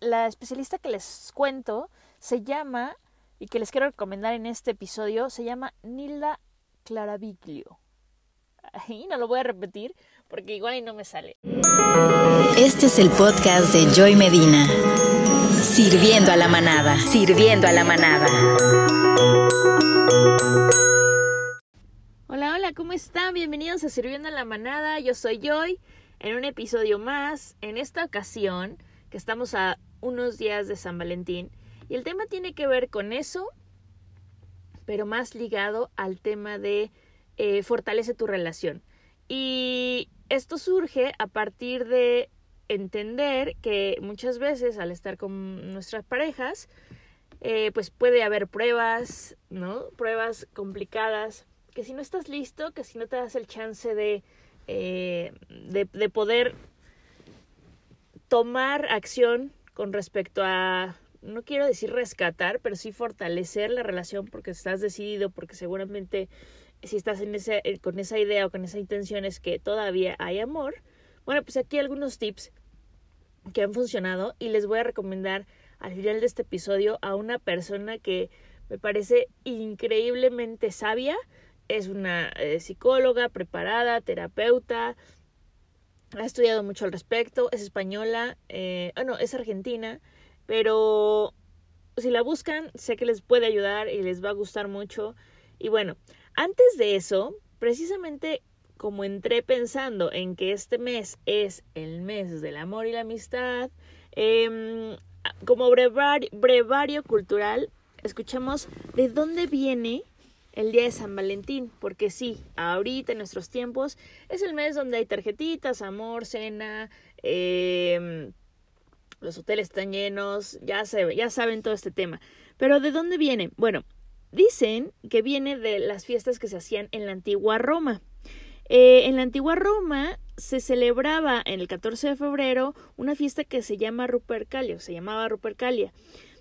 la especialista que les cuento se llama, y que les quiero recomendar en este episodio, se llama Nilda Claraviglio. Y no lo voy a repetir porque igual y no me sale. Este es el podcast de Joy Medina. Sirviendo a la manada, sirviendo a la manada. Hola, hola, ¿cómo están? Bienvenidos a Sirviendo a la manada. Yo soy Joy en un episodio más. En esta ocasión, que estamos a unos días de San Valentín, y el tema tiene que ver con eso, pero más ligado al tema de eh, fortalece tu relación. Y esto surge a partir de entender que muchas veces al estar con nuestras parejas, eh, pues puede haber pruebas, ¿no? Pruebas complicadas, que si no estás listo, que si no te das el chance de, eh, de, de poder tomar acción con respecto a, no quiero decir rescatar, pero sí fortalecer la relación porque estás decidido, porque seguramente si estás eh, con esa idea o con esa intención es que todavía hay amor. Bueno, pues aquí algunos tips que han funcionado y les voy a recomendar al final de este episodio a una persona que me parece increíblemente sabia. Es una eh, psicóloga preparada, terapeuta, ha estudiado mucho al respecto, es española, eh, oh, no, es argentina, pero si la buscan, sé que les puede ayudar y les va a gustar mucho. Y bueno, antes de eso, precisamente como entré pensando en que este mes es el mes del amor y la amistad, eh, como brevario, brevario cultural, escuchemos de dónde viene el día de San Valentín, porque sí, ahorita en nuestros tiempos es el mes donde hay tarjetitas, amor, cena, eh, los hoteles están llenos, ya, se, ya saben todo este tema. Pero ¿de dónde viene? Bueno, Dicen que viene de las fiestas que se hacían en la antigua Roma. Eh, en la antigua Roma se celebraba en el 14 de febrero una fiesta que se llama Rupercalia, se llamaba Rupercalia,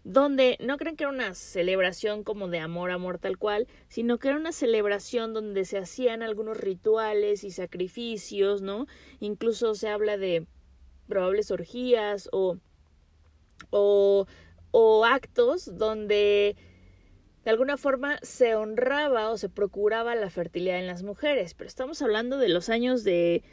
donde no creen que era una celebración como de amor, amor tal cual, sino que era una celebración donde se hacían algunos rituales y sacrificios, ¿no? Incluso se habla de probables orgías o, o, o actos donde de alguna forma se honraba o se procuraba la fertilidad en las mujeres, pero estamos hablando de los años de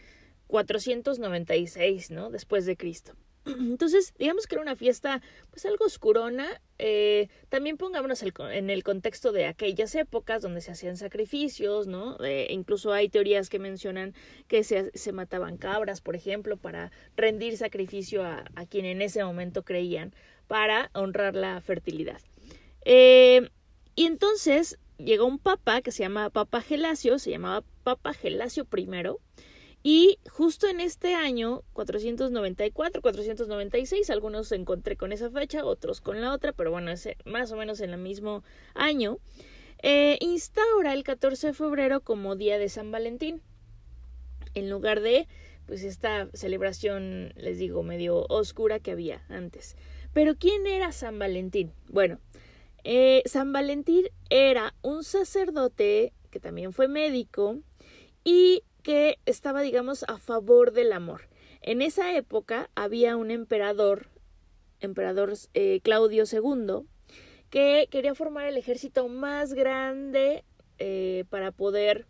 496, ¿no? Después de Cristo. Entonces, digamos que era una fiesta, pues algo oscurona. Eh, también pongámonos en el contexto de aquellas épocas donde se hacían sacrificios, ¿no? Incluso hay teorías que mencionan que se, se, mataban cabras, por ejemplo, para rendir sacrificio a, a quien en ese momento creían, para honrar la fertilidad. Eh, y entonces llegó un papa que se llama Papa Gelasio, se llamaba Papa Gelasio I, y justo en este año, 494, 496, algunos encontré con esa fecha, otros con la otra, pero bueno, es más o menos en el mismo año, eh, instaura el 14 de febrero como Día de San Valentín, en lugar de pues esta celebración, les digo, medio oscura que había antes. Pero ¿quién era San Valentín? Bueno, eh, San Valentín era un sacerdote que también fue médico y que estaba, digamos, a favor del amor. En esa época había un emperador, emperador eh, Claudio II, que quería formar el ejército más grande eh, para poder,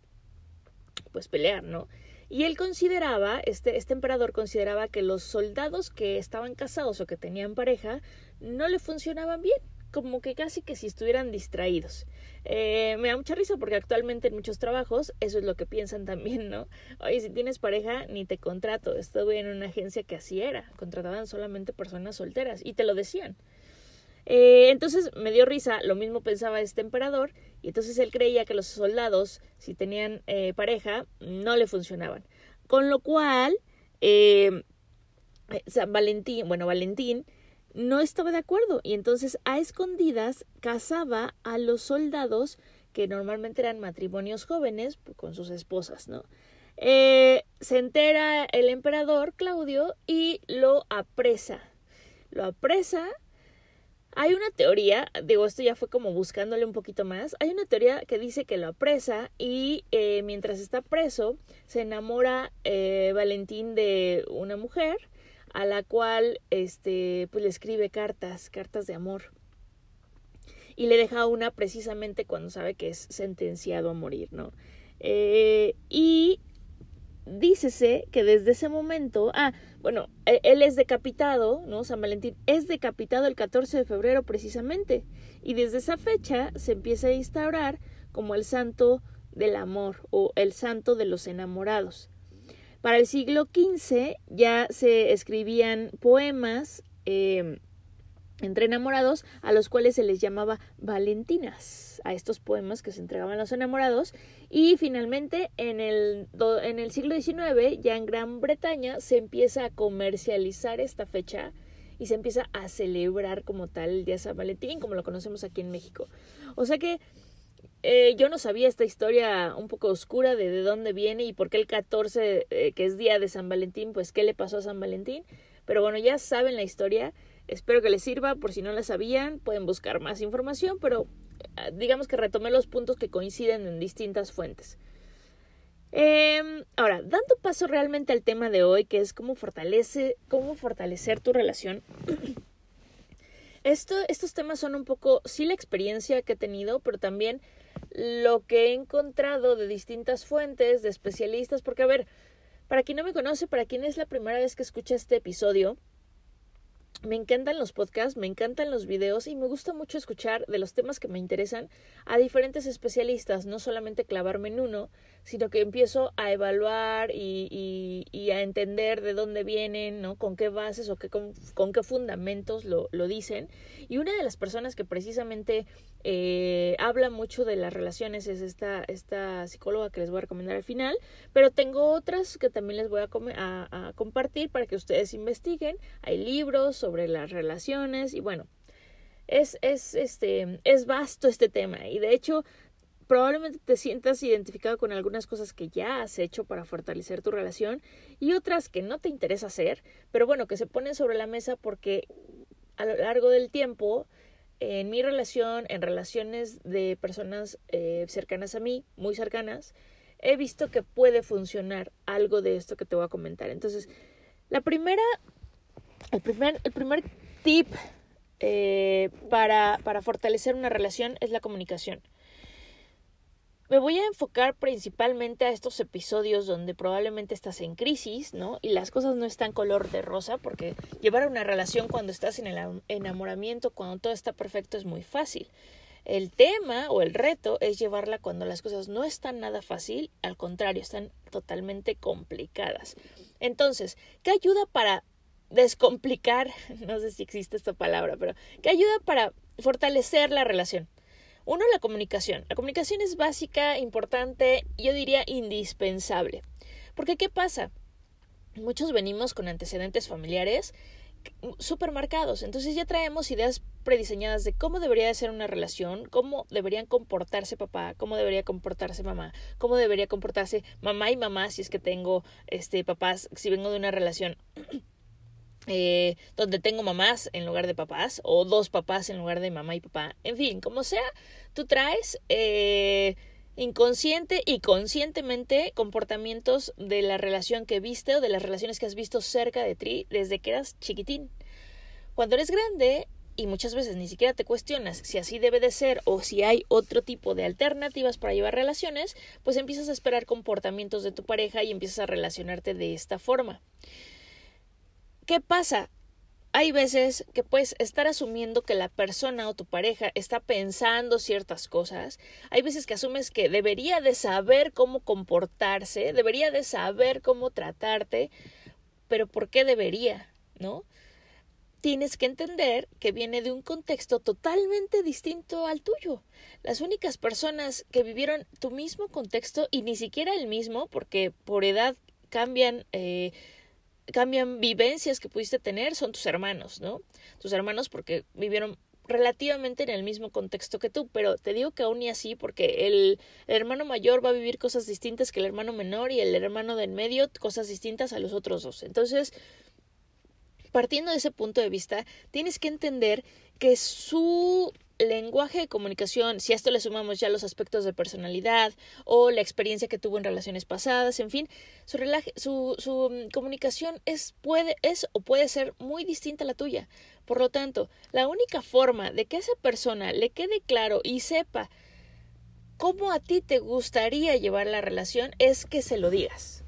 pues, pelear, ¿no? Y él consideraba, este, este emperador consideraba que los soldados que estaban casados o que tenían pareja no le funcionaban bien como que casi que si estuvieran distraídos. Eh, me da mucha risa porque actualmente en muchos trabajos eso es lo que piensan también, ¿no? Oye, si tienes pareja, ni te contrato. Estuve en una agencia que así era, contrataban solamente personas solteras y te lo decían. Eh, entonces me dio risa, lo mismo pensaba este emperador, y entonces él creía que los soldados, si tenían eh, pareja, no le funcionaban. Con lo cual, San Valentín, bueno, Valentín no estaba de acuerdo y entonces a escondidas casaba a los soldados que normalmente eran matrimonios jóvenes con sus esposas, ¿no? Eh, se entera el emperador Claudio y lo apresa. Lo apresa. Hay una teoría, digo, esto ya fue como buscándole un poquito más. Hay una teoría que dice que lo apresa y eh, mientras está preso se enamora eh, Valentín de una mujer a la cual este pues le escribe cartas, cartas de amor. Y le deja una precisamente cuando sabe que es sentenciado a morir, ¿no? Eh, y dícese que desde ese momento, ah, bueno, e, él es decapitado, ¿no? San Valentín es decapitado el 14 de febrero precisamente. Y desde esa fecha se empieza a instaurar como el santo del amor o el santo de los enamorados. Para el siglo XV ya se escribían poemas eh, entre enamorados a los cuales se les llamaba Valentinas, a estos poemas que se entregaban a los enamorados. Y finalmente en el, en el siglo XIX, ya en Gran Bretaña, se empieza a comercializar esta fecha y se empieza a celebrar como tal el Día San Valentín, como lo conocemos aquí en México. O sea que eh, yo no sabía esta historia un poco oscura de de dónde viene y por qué el 14, eh, que es día de San Valentín, pues qué le pasó a San Valentín. Pero bueno, ya saben la historia. Espero que les sirva. Por si no la sabían, pueden buscar más información, pero eh, digamos que retomé los puntos que coinciden en distintas fuentes. Em, ahora, dando paso realmente al tema de hoy, que es cómo, fortalece, cómo fortalecer tu relación. Esto, estos temas son un poco, sí, la experiencia que he tenido, pero también lo que he encontrado de distintas fuentes, de especialistas, porque a ver, para quien no me conoce, para quien es la primera vez que escucha este episodio, me encantan los podcasts, me encantan los videos y me gusta mucho escuchar de los temas que me interesan a diferentes especialistas, no solamente clavarme en uno, sino que empiezo a evaluar y, y, a entender de dónde vienen, ¿no? con qué bases o qué, con, qué fundamentos lo, lo, dicen. Y una de las personas que precisamente eh, habla mucho de las relaciones es esta, esta psicóloga que les voy a recomendar al final, pero tengo otras que también les voy a, a, a compartir para que ustedes investiguen. Hay libros sobre las relaciones y bueno, es, es, este, es vasto este tema y de hecho probablemente te sientas identificado con algunas cosas que ya has hecho para fortalecer tu relación y otras que no te interesa hacer, pero bueno, que se ponen sobre la mesa porque a lo largo del tiempo, en mi relación, en relaciones de personas eh, cercanas a mí, muy cercanas, he visto que puede funcionar algo de esto que te voy a comentar. Entonces, la primera, el primer, el primer tip eh, para, para fortalecer una relación es la comunicación. Me voy a enfocar principalmente a estos episodios donde probablemente estás en crisis, ¿no? Y las cosas no están color de rosa, porque llevar una relación cuando estás en el enamoramiento, cuando todo está perfecto, es muy fácil. El tema o el reto es llevarla cuando las cosas no están nada fácil, al contrario, están totalmente complicadas. Entonces, ¿qué ayuda para descomplicar? No sé si existe esta palabra, pero ¿qué ayuda para fortalecer la relación? Uno, la comunicación. La comunicación es básica, importante, yo diría indispensable. Porque ¿qué pasa? Muchos venimos con antecedentes familiares súper marcados. Entonces ya traemos ideas prediseñadas de cómo debería ser una relación, cómo deberían comportarse papá, cómo debería comportarse mamá, cómo debería comportarse mamá y mamá si es que tengo este papás, si vengo de una relación eh, donde tengo mamás en lugar de papás o dos papás en lugar de mamá y papá. En fin, como sea, tú traes eh, inconsciente y conscientemente comportamientos de la relación que viste o de las relaciones que has visto cerca de ti desde que eras chiquitín. Cuando eres grande y muchas veces ni siquiera te cuestionas si así debe de ser o si hay otro tipo de alternativas para llevar relaciones, pues empiezas a esperar comportamientos de tu pareja y empiezas a relacionarte de esta forma. ¿Qué pasa? Hay veces que puedes estar asumiendo que la persona o tu pareja está pensando ciertas cosas. Hay veces que asumes que debería de saber cómo comportarse, debería de saber cómo tratarte, pero ¿por qué debería? ¿No? Tienes que entender que viene de un contexto totalmente distinto al tuyo. Las únicas personas que vivieron tu mismo contexto y ni siquiera el mismo, porque por edad cambian eh, cambian vivencias que pudiste tener son tus hermanos, ¿no? Tus hermanos porque vivieron relativamente en el mismo contexto que tú, pero te digo que aún y así porque el, hermano mayor va a vivir cosas distintas que el hermano menor y el hermano del medio cosas distintas a los otros dos. Entonces, partiendo de ese punto de vista, tienes que entender que su lenguaje de comunicación, si a esto le sumamos ya los aspectos de personalidad o la experiencia que tuvo en relaciones pasadas, en fin, su, su, su mm, comunicación es, puede, es o puede ser muy distinta a la tuya. Por lo tanto, la única forma de que esa persona le quede claro y sepa cómo a ti te gustaría llevar la relación es que se lo digas.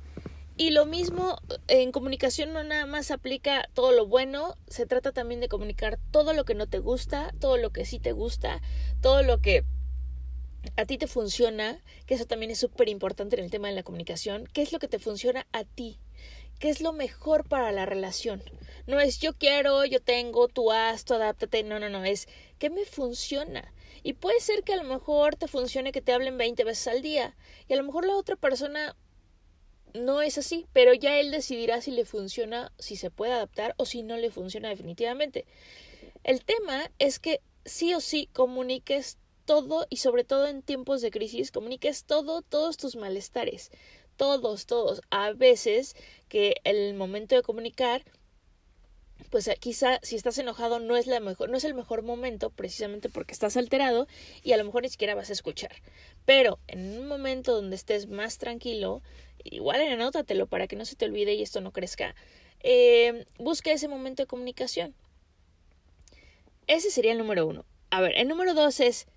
Y lo mismo en comunicación no nada más aplica todo lo bueno, se trata también de comunicar todo lo que no te gusta, todo lo que sí te gusta, todo lo que a ti te funciona, que eso también es súper importante en el tema de la comunicación, qué es lo que te funciona a ti, qué es lo mejor para la relación. No es yo quiero, yo tengo, tú haz, tú adáptate, no, no, no, es qué me funciona. Y puede ser que a lo mejor te funcione que te hablen 20 veces al día y a lo mejor la otra persona no es así, pero ya él decidirá si le funciona, si se puede adaptar o si no le funciona definitivamente. El tema es que sí o sí comuniques todo y sobre todo en tiempos de crisis, comuniques todo, todos tus malestares, todos, todos. A veces que el momento de comunicar pues eh, quizá si estás enojado no es la mejor, no es el mejor momento precisamente porque estás alterado y a lo mejor ni siquiera vas a escuchar. Pero en un momento donde estés más tranquilo, igual anótatelo para que no se te olvide y esto no crezca. Eh, busca ese momento de comunicación. Ese sería el número uno. A ver, el número dos es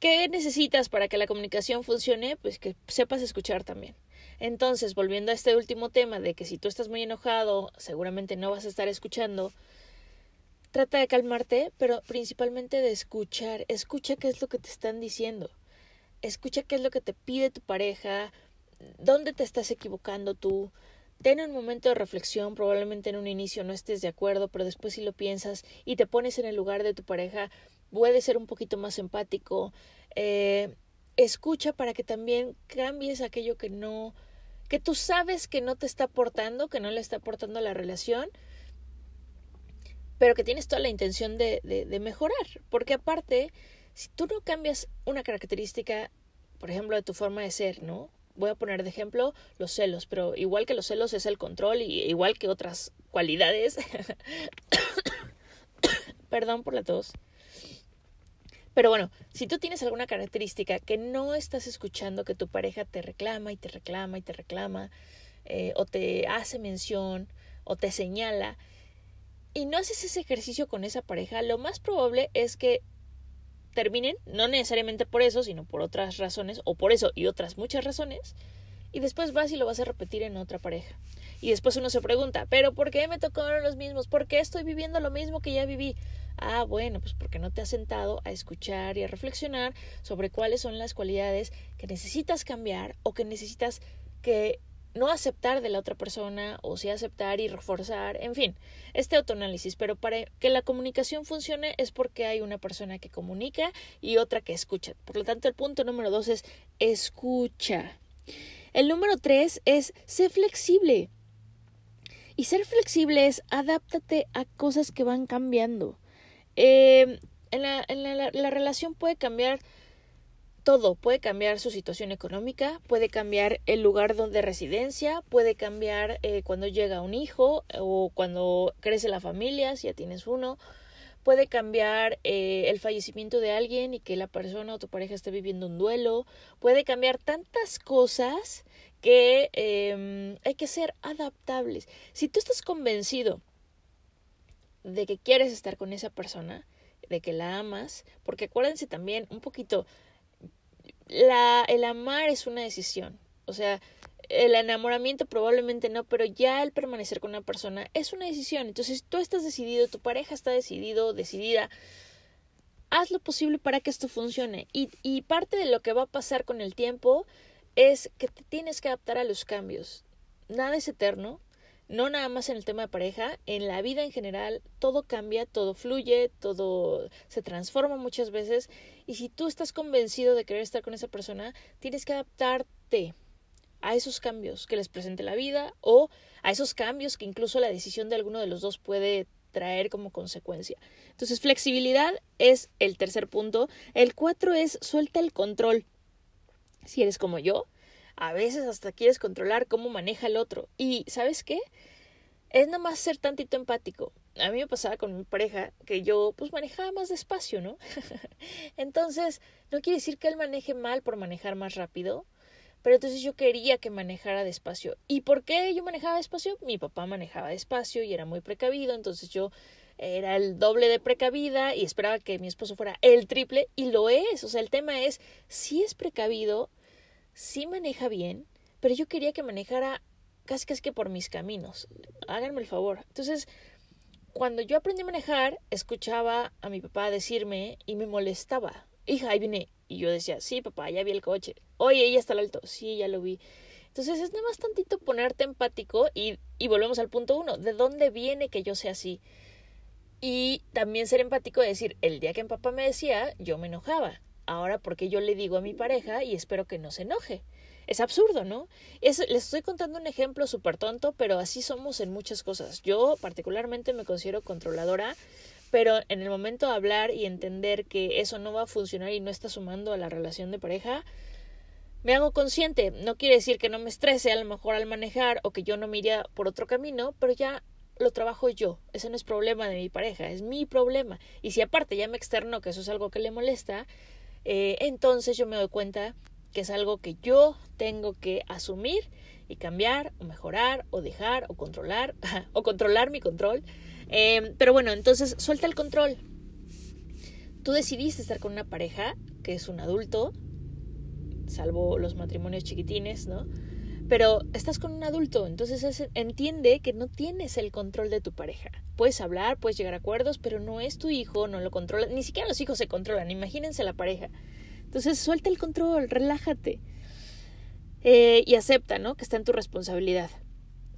¿qué necesitas para que la comunicación funcione? Pues que sepas escuchar también. Entonces, volviendo a este último tema de que si tú estás muy enojado, seguramente no vas a estar escuchando, trata de calmarte, pero principalmente de escuchar. Escucha qué es lo que te están diciendo. Escucha qué es lo que te pide tu pareja, dónde te estás equivocando tú. Ten un momento de reflexión, probablemente en un inicio no estés de acuerdo, pero después si lo piensas y te pones en el lugar de tu pareja, puede ser un poquito más empático. Eh, escucha para que también cambies aquello que no que tú sabes que no te está aportando, que no le está aportando a la relación, pero que tienes toda la intención de, de, mejorar. Porque aparte, si tú no cambias una característica, por ejemplo, de tu forma de ser, ¿no? Voy a poner de ejemplo los celos, pero igual que los celos es el control y igual que otras cualidades. Perdón por la tos. Pero bueno, si tú tienes alguna característica que no estás escuchando, que tu pareja te reclama y te reclama y te reclama, eh, o te hace mención, o te señala, y no haces ese ejercicio con esa pareja, lo más probable es que terminen, no necesariamente por eso, sino por otras razones, o por eso y otras muchas razones, y después vas y lo vas a repetir en otra pareja. Y después uno se pregunta, pero ¿por qué me tocaron los mismos? ¿Por qué estoy viviendo lo mismo que ya viví? Ah, bueno, pues porque no te has sentado a escuchar y a reflexionar sobre cuáles son las cualidades que necesitas cambiar o que necesitas que no aceptar de la otra persona o sí aceptar y reforzar, en fin, este autoanálisis. Pero para que la comunicación funcione es porque hay una persona que comunica y otra que escucha. Por lo tanto, el punto número dos es escucha. El número tres es ser flexible. Y ser flexible es adáptate a cosas que van cambiando. Eh, en, la, en la, la, relación puede cambiar todo, puede cambiar su situación económica, puede cambiar el lugar donde residencia, puede cambiar eh, cuando llega un hijo o cuando crece la familia, si ya tienes uno, puede cambiar eh, el fallecimiento de alguien y que la persona o tu pareja esté viviendo un duelo, puede cambiar tantas cosas que eh, hay que ser adaptables. Si tú estás convencido de que quieres estar con esa persona, de que la amas, porque acuérdense también un poquito, la, el amar es una decisión, o sea, el enamoramiento probablemente no, pero ya el permanecer con una persona es una decisión. Entonces, tú estás decidido, tu pareja está decidido, decidida, haz lo posible para que esto funcione. Y, y parte de lo que va a pasar con el tiempo es que te tienes que adaptar a los cambios. Nada es eterno, no nada más en el tema de pareja, en la vida en general todo cambia, todo fluye, todo se transforma muchas veces y si tú estás convencido de querer estar con esa persona, tienes que adaptarte a esos cambios que les presente la vida o a esos cambios que incluso la decisión de alguno de los dos puede traer como consecuencia. Entonces, flexibilidad es el tercer punto. El cuatro es suelta el control. Si eres como yo, a veces hasta quieres controlar cómo maneja el otro. Y ¿sabes qué? Es nada más ser tantito empático. a mí me pasaba con mi pareja que yo pues manejaba más despacio, ¿no? entonces, no quiere decir que él maneje mal por manejar más rápido, pero entonces yo quería que manejara despacio. ¿Y por qué yo manejaba despacio? Mi papá manejaba despacio y era muy precavido, entonces yo era el doble de precavida y esperaba que mi esposo fuera el triple y lo es. O sea, el tema es, si es precavido, sí maneja bien, pero yo quería que manejara casi casi que por mis caminos. Háganme el favor. Entonces, cuando yo aprendí a manejar, escuchaba a mi papá decirme y me molestaba. Hija, ahí viene. Y yo decía, sí, papá, ya vi el coche. Oye, ella está al alto. Sí, ya lo vi. Entonces es nada más tantito ponerte empático y, y volvemos al punto uno. ¿De dónde viene que yo sea así? Y también ser empático y decir, el día que mi papá me decía, yo me enojaba. Ahora, porque yo le digo a mi pareja y espero que no se enoje? Es absurdo, ¿no? Es, les estoy contando un ejemplo súper tonto, pero así somos en muchas cosas. Yo particularmente me considero controladora, pero en el momento de hablar y entender que eso no va a funcionar y no está sumando a la relación de pareja, me hago consciente. No quiere decir que no me estrese a lo mejor al manejar o que yo no me iría por otro camino, pero ya lo trabajo yo. Ese no es problema de mi pareja, es mi problema. Y si aparte ya me externo que eso es algo que le molesta, eh, entonces yo me doy cuenta que es algo que yo tengo que asumir y cambiar o mejorar o dejar o controlar o controlar mi control. Em, pero bueno, entonces suelta el control. Tú decidiste estar con una pareja que es un adulto, salvo los matrimonios chiquitines, ¿no? Pero estás con un adulto, entonces entiende que no tienes el control de tu pareja. Puedes hablar, puedes llegar a acuerdos, pero no es tu hijo, no lo controla. Ni siquiera los hijos se controlan, imagínense la pareja. Entonces suelta el control, relájate. Eh, y acepta, ¿no? Que está en tu responsabilidad.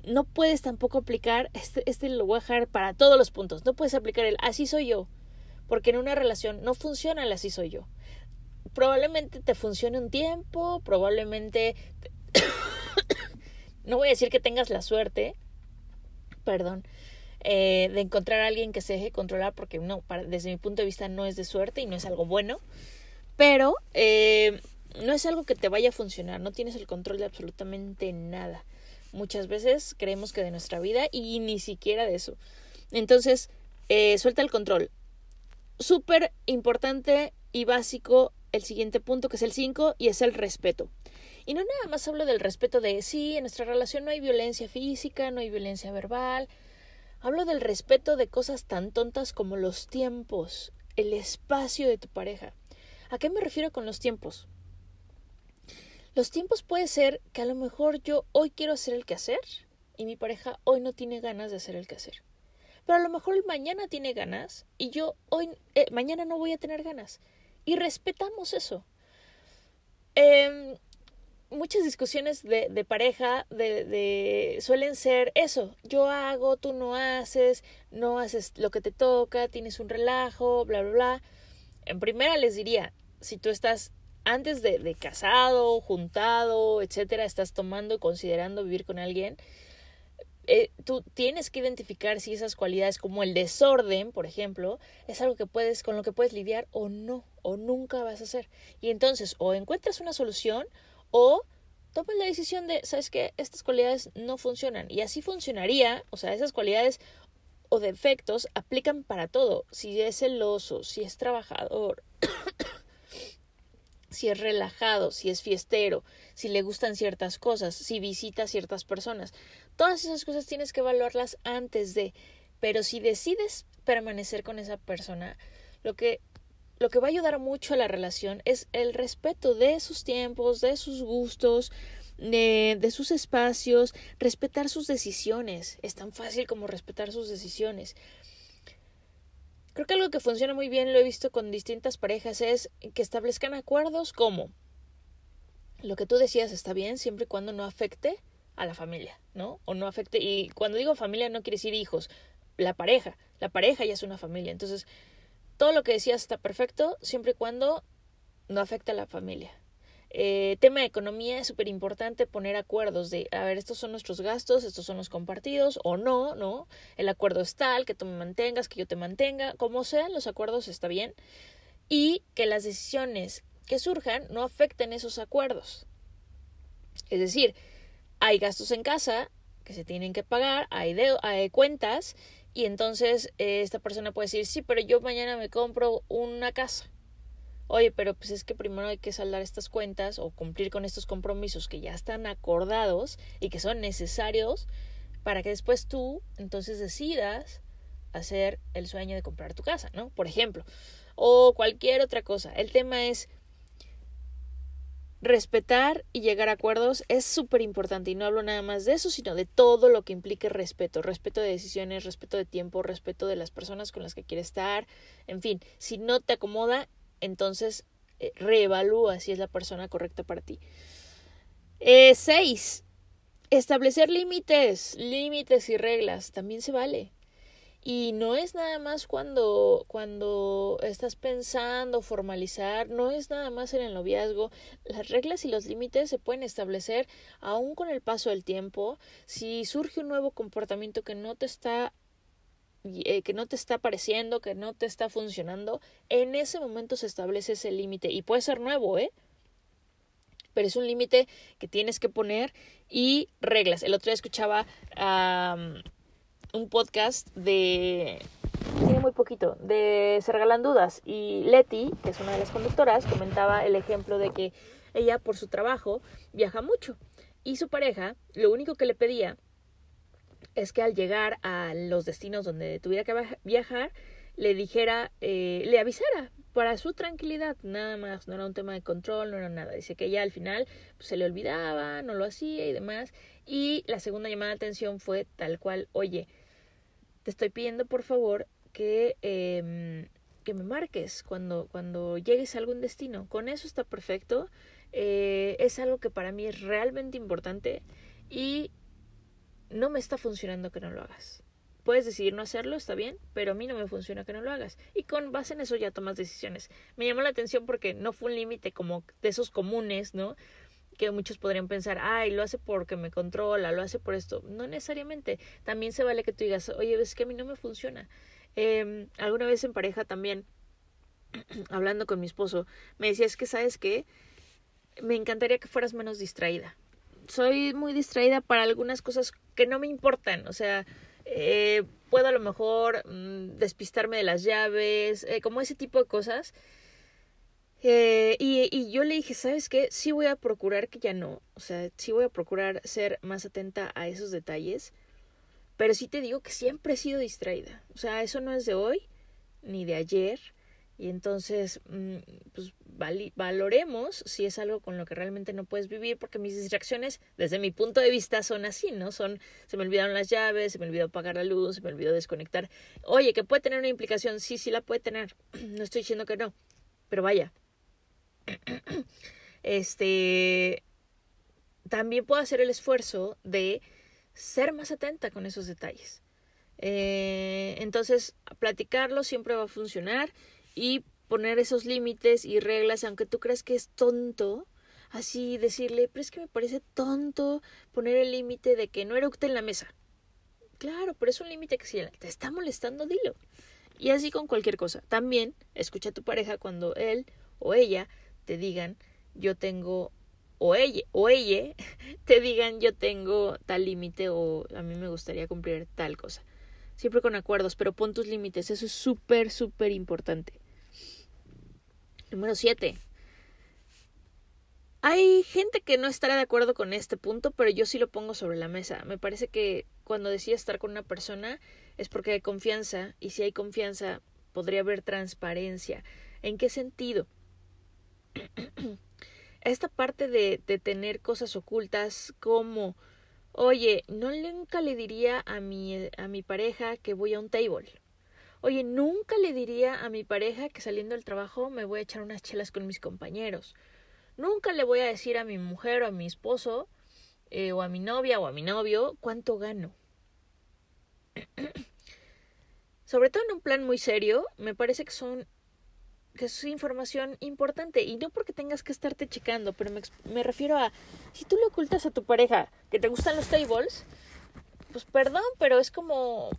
No puedes tampoco aplicar, este, este lo para todos los puntos, no puedes aplicar el así soy yo, porque en una relación no funciona el así soy yo. Probablemente te funcione un tiempo, probablemente no voy a decir que tengas la suerte, perdón, eh, de encontrar a alguien que se deje controlar, porque no, desde mi punto de vista no es de suerte y no es algo bueno, pero eh, no es algo que te vaya a funcionar, no tienes el control de absolutamente nada. Muchas veces creemos que de nuestra vida y ni siquiera de eso. Entonces, eh, suelta el control. Súper importante y básico el siguiente punto, que es el 5, y es el respeto. Y no nada más hablo del respeto de, sí, en nuestra relación no hay violencia física, no hay violencia verbal. Hablo del respeto de cosas tan tontas como los tiempos, el espacio de tu pareja. ¿A qué me refiero con los tiempos? Los tiempos puede ser que a lo mejor yo hoy quiero hacer el quehacer y mi pareja hoy no tiene ganas de hacer el quehacer. Pero a lo mejor el mañana tiene ganas y yo hoy eh, mañana no voy a tener ganas. Y respetamos eso. Eh, muchas discusiones de, de pareja de, de, suelen ser eso, yo hago, tú no haces, no haces lo que te toca, tienes un relajo, bla, bla, bla. En primera les diría, si tú estás antes de, de casado, juntado, etcétera, estás tomando, considerando vivir con alguien, eh, tú tienes que identificar si esas cualidades como el desorden, por ejemplo, es algo que puedes, con lo que puedes lidiar o no, o nunca vas a hacer. Y entonces, o encuentras una solución, o tomen la decisión de, ¿sabes qué? Estas cualidades no funcionan. Y así funcionaría, o sea, esas cualidades o defectos aplican para todo. Si es celoso, si es trabajador, si es relajado, si es fiestero, si le gustan ciertas cosas, si visita ciertas personas. Todas esas cosas tienes que evaluarlas antes de. Pero si decides permanecer con esa persona, lo que lo que va a ayudar mucho a la relación es el respeto de sus tiempos, de sus gustos, de, de, sus espacios, respetar sus decisiones. Es tan fácil como respetar sus decisiones. Creo que algo que funciona muy bien, lo he visto con distintas parejas, es que establezcan acuerdos como lo que tú decías está bien siempre y cuando no afecte a la familia, ¿no? O no afecte, y cuando digo familia no quiere decir hijos, la pareja, la pareja ya es una familia. Entonces, todo lo que decías está perfecto siempre y cuando no afecte a la familia. Eh, tema de economía es súper importante poner acuerdos de, a ver, estos son nuestros gastos, estos son los compartidos o no, ¿no? El acuerdo es tal, que tú me mantengas, que yo te mantenga, como sean los acuerdos está bien. Y que las decisiones que surjan no afecten esos acuerdos. Es decir, hay gastos en casa que se tienen que pagar, hay, de, hay cuentas Y entonces eh, esta persona puede decir, sí, pero yo mañana me compro una casa. Oye, pero pues es que primero hay que saldar estas cuentas o cumplir con estos compromisos que ya están acordados y que son necesarios para que después tú entonces decidas hacer el sueño de comprar tu casa, ¿no? Por ejemplo, o cualquier otra cosa. El tema es respetar y llegar a acuerdos es súper importante y no hablo nada más de eso, sino de todo lo que implique respeto, respeto de decisiones, respeto de tiempo, respeto de las personas con las que quieres estar, en fin, si no te acomoda, entonces eh, reevalúa si es la persona correcta para ti. Eh, seis, establecer límites, límites y reglas, también se vale. Y no es nada más cuando, cuando estás pensando formalizar, no es nada más en el noviazgo. Las reglas y los límites se pueden establecer aún con el paso del tiempo. Si surge un nuevo comportamiento que no te está eh, que no te está pareciendo, que no te está funcionando, en ese momento se establece ese límite y puede ser nuevo, ¿eh? Pero es un límite que tienes que poner y reglas. El otro día escuchaba un podcast de tiene muy poquito, de Se Regalan Dudas. Y Leti, que es una de las conductoras, comentaba el ejemplo de que ella, por su trabajo, viaja mucho. Y su pareja, lo único que le pedía es que al llegar a los destinos donde tuviera que viajar, le dijera, eh, le avisara para su tranquilidad, nada más, no era un tema de control, no era nada. Dice que ella al final pues, se le olvidaba, no lo hacía y demás. Y la segunda llamada de atención fue tal cual, oye, te estoy pidiendo por favor que, eh, que me marques cuando, cuando llegues a algún destino. Con eso está perfecto. Eh, es algo que para mí es realmente importante y no me está funcionando que no lo hagas. Puedes decidir no hacerlo, está bien, pero a mí no me funciona que no lo hagas. Y con base en eso ya tomas decisiones. Me llamó la atención porque no fue un límite como de esos comunes, ¿no? Que muchos podrían pensar, ay, lo hace porque me controla, lo hace por esto. No necesariamente. También se vale que tú digas, oye, ves que a mí no me funciona. Eh, alguna vez en pareja también, hablando con mi esposo, me decía, es que, ¿sabes qué? Me encantaría que fueras menos distraída. Soy muy distraída para algunas cosas que no me importan. O sea, eh, puedo a lo mejor mm, despistarme de las llaves, eh, como ese tipo de cosas eh, y, yo le dije, ¿sabes qué? Sí voy a procurar que ya no. O sea, sí voy a procurar ser más atenta a esos detalles. Pero sí te digo que siempre he sido distraída. O sea, eso no es de hoy ni de ayer. Y entonces, mm, pues valoremos si es algo con lo que realmente no puedes vivir, porque mis distracciones, desde mi punto de vista, son así, ¿no? Son, se me olvidaron las llaves, se me olvidó apagar la luz, se me olvidó desconectar. Oye, que puede tener una implicación, sí, sí la puede tener. No estoy diciendo que no. Pero vaya, este, también puedo hacer el esfuerzo de ser más atenta con esos detalles. Eh, entonces, platicarlo siempre va a funcionar y poner esos límites y reglas, aunque tú creas que es tonto, así decirle, pero es que me parece tonto poner el límite de que no eructe en la mesa. Claro, pero es un límite que si te está molestando, dilo. Y así con cualquier cosa. También escucha a tu pareja cuando él o ella te digan yo tengo o ella o ella te digan yo tengo tal límite o a mí me gustaría cumplir tal cosa. Siempre con acuerdos, pero pon tus límites, eso es súper, súper importante. Número 7. Hay gente que no estará de acuerdo con este punto, pero yo sí lo pongo sobre la mesa. Me parece que cuando decides estar con una persona es porque hay confianza y si hay confianza podría haber transparencia. ¿En qué sentido? esta parte de, tener cosas ocultas como oye, no nunca le diría a mi, a mi pareja que voy a un table. Oye, nunca le diría a mi pareja que saliendo del trabajo me voy a echar unas chelas con mis compañeros. Nunca le voy a decir a mi mujer o a mi esposo eh, o a mi novia o a mi novio cuánto gano. Sobre todo en un plan muy serio, me parece que son que es información importante y no porque tengas que estarte checando, pero me, refiero a si tú le ocultas a tu pareja que te gustan los tables, pues perdón, pero es como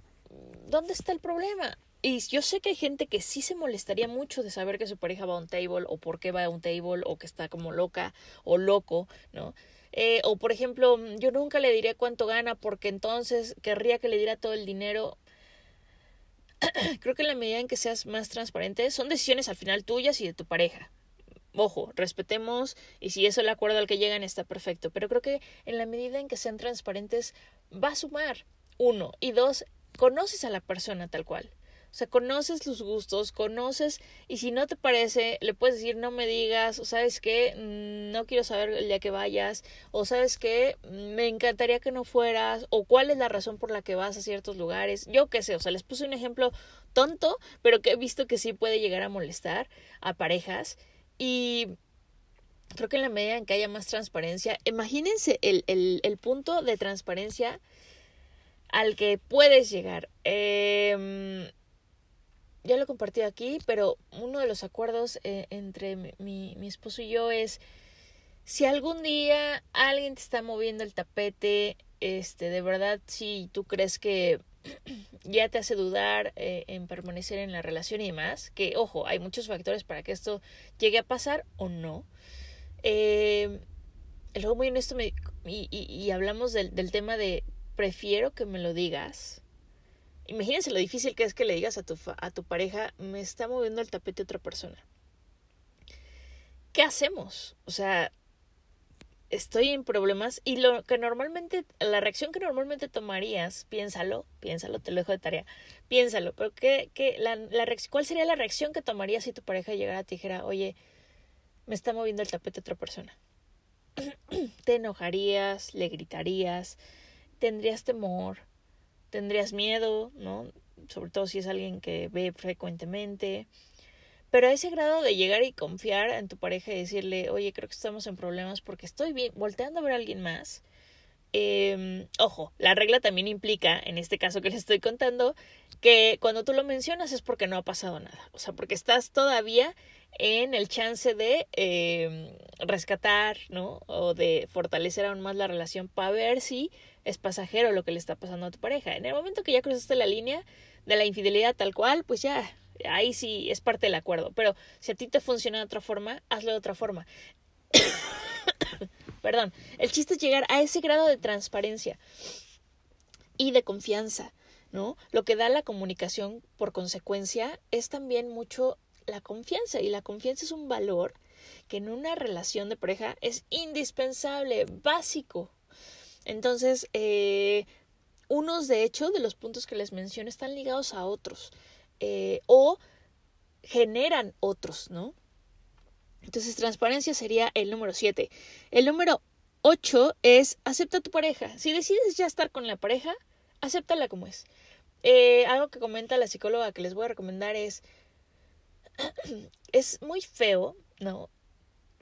¿dónde está el problema? Y yo sé que hay gente que sí se molestaría mucho de saber que su pareja va a un table o por qué va a un table o que está como loca o loco, ¿no? Eh, o por ejemplo, yo nunca le diría cuánto gana porque entonces querría que le diera todo el dinero creo que en la medida en que seas más transparente, son decisiones al final tuyas y de tu pareja. Ojo, respetemos y si es el acuerdo al que llegan está perfecto, pero creo que en la medida en que sean transparentes va a sumar, uno, y dos, conoces a la persona tal cual. O sea, conoces los gustos, conoces, y si no te parece, le puedes decir, no me digas, o sabes qué, mm, no quiero saber el día que vayas, o sabes qué, me encantaría que no fueras, o cuál es la razón por la que vas a ciertos lugares, yo qué sé, o sea, les puse un ejemplo tonto, pero que he visto que sí puede llegar a molestar a parejas, y creo que en la medida en que haya más transparencia, imagínense el, el, el punto de transparencia al que puedes llegar. Eh, ya lo he compartido aquí, pero uno de los acuerdos eh, entre mi, mi, esposo y yo es si algún día alguien te está moviendo el tapete, este, de verdad, si tú crees que ya te hace dudar eh, en permanecer en la relación y demás, que ojo, hay muchos factores para que esto llegue a pasar o no. Eh, luego muy honesto me, y, y, y, hablamos del, del tema de prefiero que me lo digas Imagínense lo difícil que es que le digas a tu, a tu pareja, me está moviendo el tapete otra persona. ¿Qué hacemos? O sea, estoy en problemas y lo que normalmente, la reacción que normalmente tomarías, piénsalo, piénsalo, te lo dejo de tarea, piénsalo, pero ¿qué, qué, la, la ¿cuál sería la reacción que tomarías si tu pareja llegara a ti dijera, oye, me está moviendo el tapete otra persona? te enojarías, le gritarías, tendrías temor, tendrías miedo, ¿no? Sobre todo si es alguien que ve frecuentemente. Pero a ese grado de llegar y confiar en tu pareja y decirle, oye, creo que estamos en problemas porque estoy bien, volteando a ver a alguien más. Eh, ojo, la regla también implica, en este caso que les estoy contando, que cuando tú lo mencionas es porque no ha pasado nada. O sea, porque estás todavía en el chance de eh, rescatar, ¿no? O de fortalecer aún más la relación para ver si es pasajero lo que le está pasando a tu pareja. En el momento que ya cruzaste la línea de la infidelidad tal cual, pues ya, ahí sí es parte del acuerdo. Pero si a ti te funciona de otra forma, hazlo de otra forma. Perdón, el chiste es llegar a ese grado de transparencia y de confianza, ¿no? Lo que da la comunicación por consecuencia es también mucho la confianza y la confianza es un valor que en una relación de pareja es indispensable, básico, entonces, eh, unos de hecho de los puntos que les menciono están ligados a otros eh, o generan otros, ¿no? Entonces, transparencia sería el número 7. El número 8 es acepta a tu pareja. Si decides ya estar con la pareja, acéptala como es. Eh, algo que comenta la psicóloga que les voy a recomendar es, es muy feo, ¿no?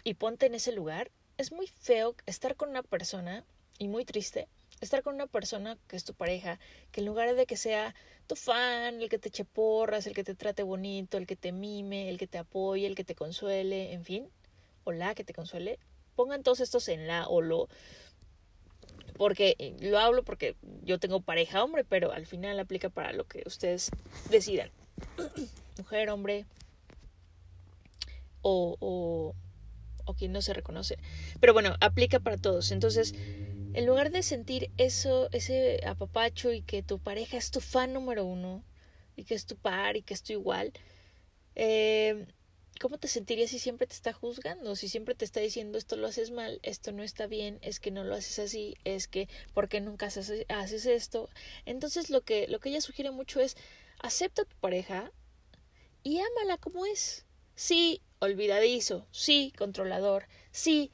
Y ponte en ese lugar. Es muy feo estar con una persona y muy triste estar con una persona que es tu pareja, que en lugar de que sea tu fan, el que te eche porras, el que te trate bonito, el que te mime, el que te apoye, el que te consuele, en fin, o la que te consuele, pongan todos estos en la o lo, porque eh, lo hablo porque yo tengo pareja hombre, pero al final aplica para lo que ustedes decidan, mujer, hombre, o, o, o quien no se reconoce. Pero bueno, aplica para todos. Entonces, en lugar de sentir eso, ese apapacho y que tu pareja es tu fan número uno, y que es tu par y que es tu igual, eh, ¿cómo te sentirías si siempre te está juzgando? Si siempre te está diciendo esto lo haces mal, esto no está bien, es que no lo haces así, es que ¿por qué nunca haces, haces esto? Entonces lo que, lo que ella sugiere mucho es acepta a tu pareja y ámala como es. Sí, olvidadizo, sí, controlador, sí,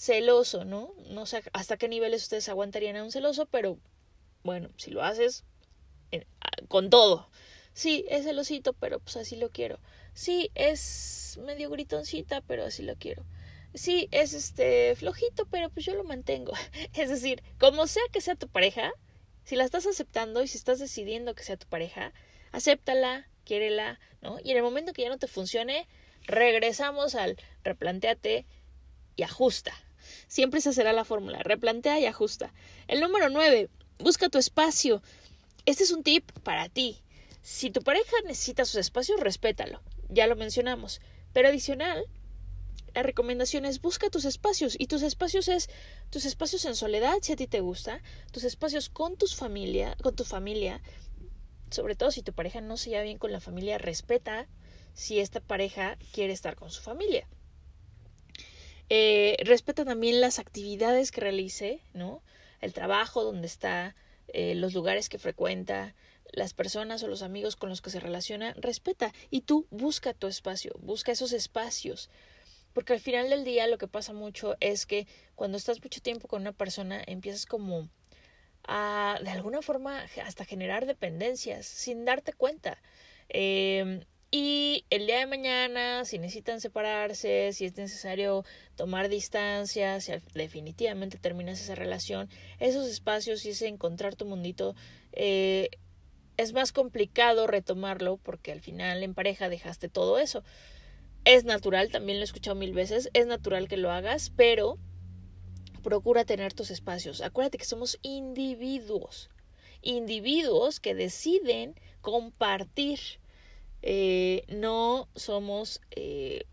celoso, ¿no? No sé hasta qué niveles ustedes aguantarían a un celoso, pero bueno, si lo haces con todo. Sí, es celosito, pero pues así lo quiero. Sí, es medio gritoncita, pero así lo quiero. Sí, es este flojito, pero pues yo lo mantengo. Es decir, como sea que sea tu pareja, si la estás aceptando y si estás decidiendo que sea tu pareja, acéptala, quiérela, ¿no? Y en el momento que ya no te funcione, regresamos al replanteate y ajusta, Siempre esa será la fórmula. Replantea y ajusta. El número 9. Busca tu espacio. Este es un tip para ti. Si tu pareja necesita sus espacios, respétalo. Ya lo mencionamos. Pero adicional, la recomendación es busca tus espacios. Y tus espacios es tus espacios en soledad, si a ti te gusta, tus espacios con tus familia, con tu familia, sobre todo si tu pareja no se lleva bien con la familia, respeta si esta pareja quiere estar con su familia. Eh, respeta también las actividades que realice, ¿no? El trabajo donde está, eh, los lugares que frecuenta, las personas o los amigos con los que se relaciona, respeta. Y tú busca tu espacio, busca esos espacios. Porque al final del día lo que pasa mucho es que cuando estás mucho tiempo con una persona empiezas como a de alguna forma hasta generar dependencias sin darte cuenta. Eh, y el día de mañana, si necesitan separarse, si es necesario tomar distancia, si definitivamente terminas esa relación, esos espacios y ese encontrar tu mundito, eh, es más complicado retomarlo porque al final en pareja dejaste todo eso. Es natural, también lo he escuchado mil veces, es natural que lo hagas, pero procura tener tus espacios. Acuérdate que somos individuos, individuos que deciden compartir eh, no somos eh,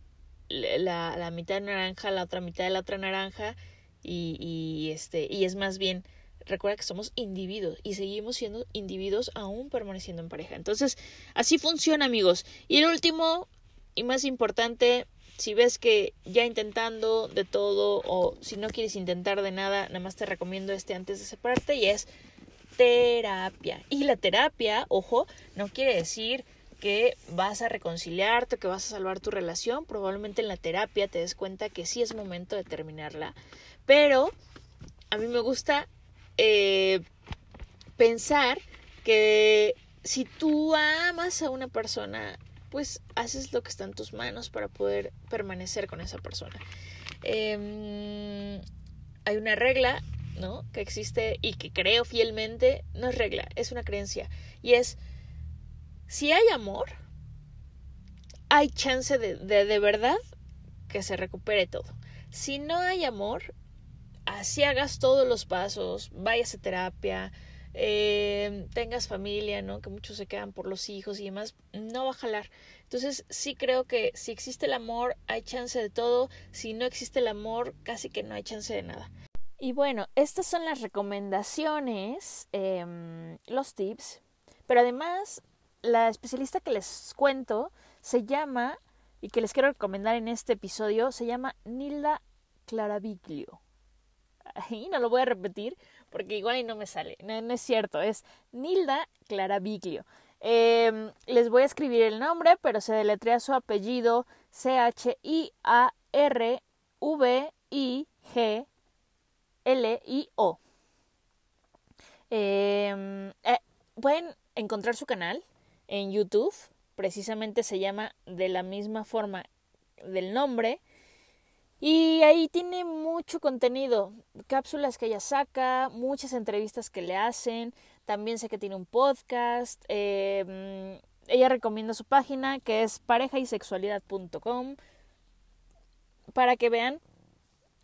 la, la, mitad naranja, la otra mitad de la otra naranja y, y, este, y es más bien, recuerda que somos individuos y seguimos siendo individuos aún permaneciendo en pareja. Entonces, así funciona amigos. Y el último y más importante, si ves que ya intentando de todo o si no quieres intentar de nada, nada más te recomiendo este antes de separarte y es terapia. Y la terapia, ojo, no quiere decir que vas a reconciliarte, que vas a salvar tu relación, probablemente en la terapia te des cuenta que sí es momento de terminarla. Pero a mí me gusta eh, pensar que si tú amas a una persona, pues haces lo que está en tus manos para poder permanecer con esa persona. Em, hay una regla, ¿no? Que existe y que creo fielmente, no es regla, es una creencia. Y es si hay amor, hay chance de, de, verdad que se recupere todo. Si no hay amor, así hagas todos los pasos, vayas a terapia, eh, tengas familia, ¿no? Que muchos se quedan por los hijos y demás, no va a jalar. Entonces sí creo que si existe el amor, hay chance de todo. Si no existe el amor, casi que no hay chance de nada. Y bueno, estas son las recomendaciones, em, los tips, pero además la especialista que les cuento se llama, y que les quiero recomendar en este episodio, se llama Nilda Claraviglio. Y no lo voy a repetir porque igual y no me sale. No, es cierto, es Nilda Claraviglio. Em, les voy a escribir el nombre, pero se deletrea su apellido C-H-I-A-R-V-I-G-L-I-O. Em, eh, pueden encontrar su canal en YouTube, precisamente se llama de la misma forma del nombre. Y ahí tiene mucho contenido, cápsulas que ella saca, muchas entrevistas que le hacen, también sé que tiene un podcast, em, ella recomienda su página que es parejaysexualidad.com para que vean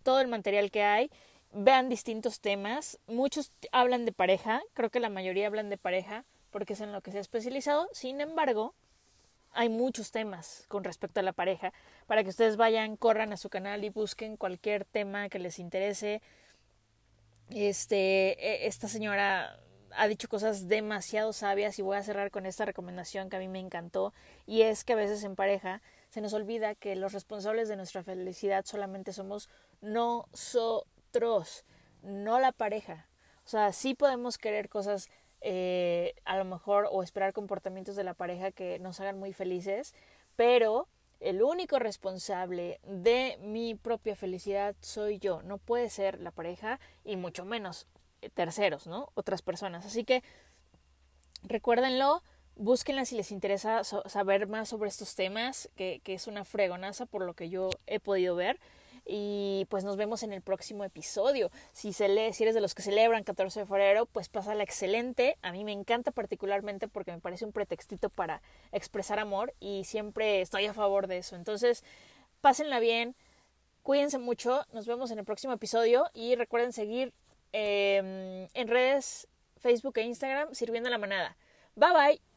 todo el material que hay, vean distintos temas, muchos hablan de pareja, creo que la mayoría hablan de pareja, porque es en lo que se ha especializado. Sin embargo, hay muchos temas con respecto a la pareja para que ustedes vayan, corran a su canal y busquen cualquier tema que les interese. Este, e, esta señora ha dicho cosas demasiado sabias y voy a cerrar con esta recomendación que a mí me encantó y es que a veces en pareja se nos olvida que los responsables de nuestra felicidad solamente somos nosotros, no la pareja. O sea, sí podemos querer cosas eh, a lo mejor o esperar comportamientos de la pareja que nos hagan muy felices, pero el único responsable de mi propia felicidad soy yo, no puede ser la pareja y mucho menos eh, terceros, ¿no? Otras personas. Así que recuérdenlo, búsquenla si les interesa saber más sobre estos temas, que, que es una fregonaza por lo que yo he podido ver y pues nos vemos en el próximo episodio. Si, si eres de los que celebran 14 de febrero, pues pásala excelente. A mí me encanta particularmente porque me parece un pretextito para expresar amor y siempre estoy a favor de eso. Entonces, pásenla bien, cuídense mucho, nos vemos en el próximo episodio y recuerden seguir em, en redes Facebook e Instagram sirviendo la manada. Bye bye.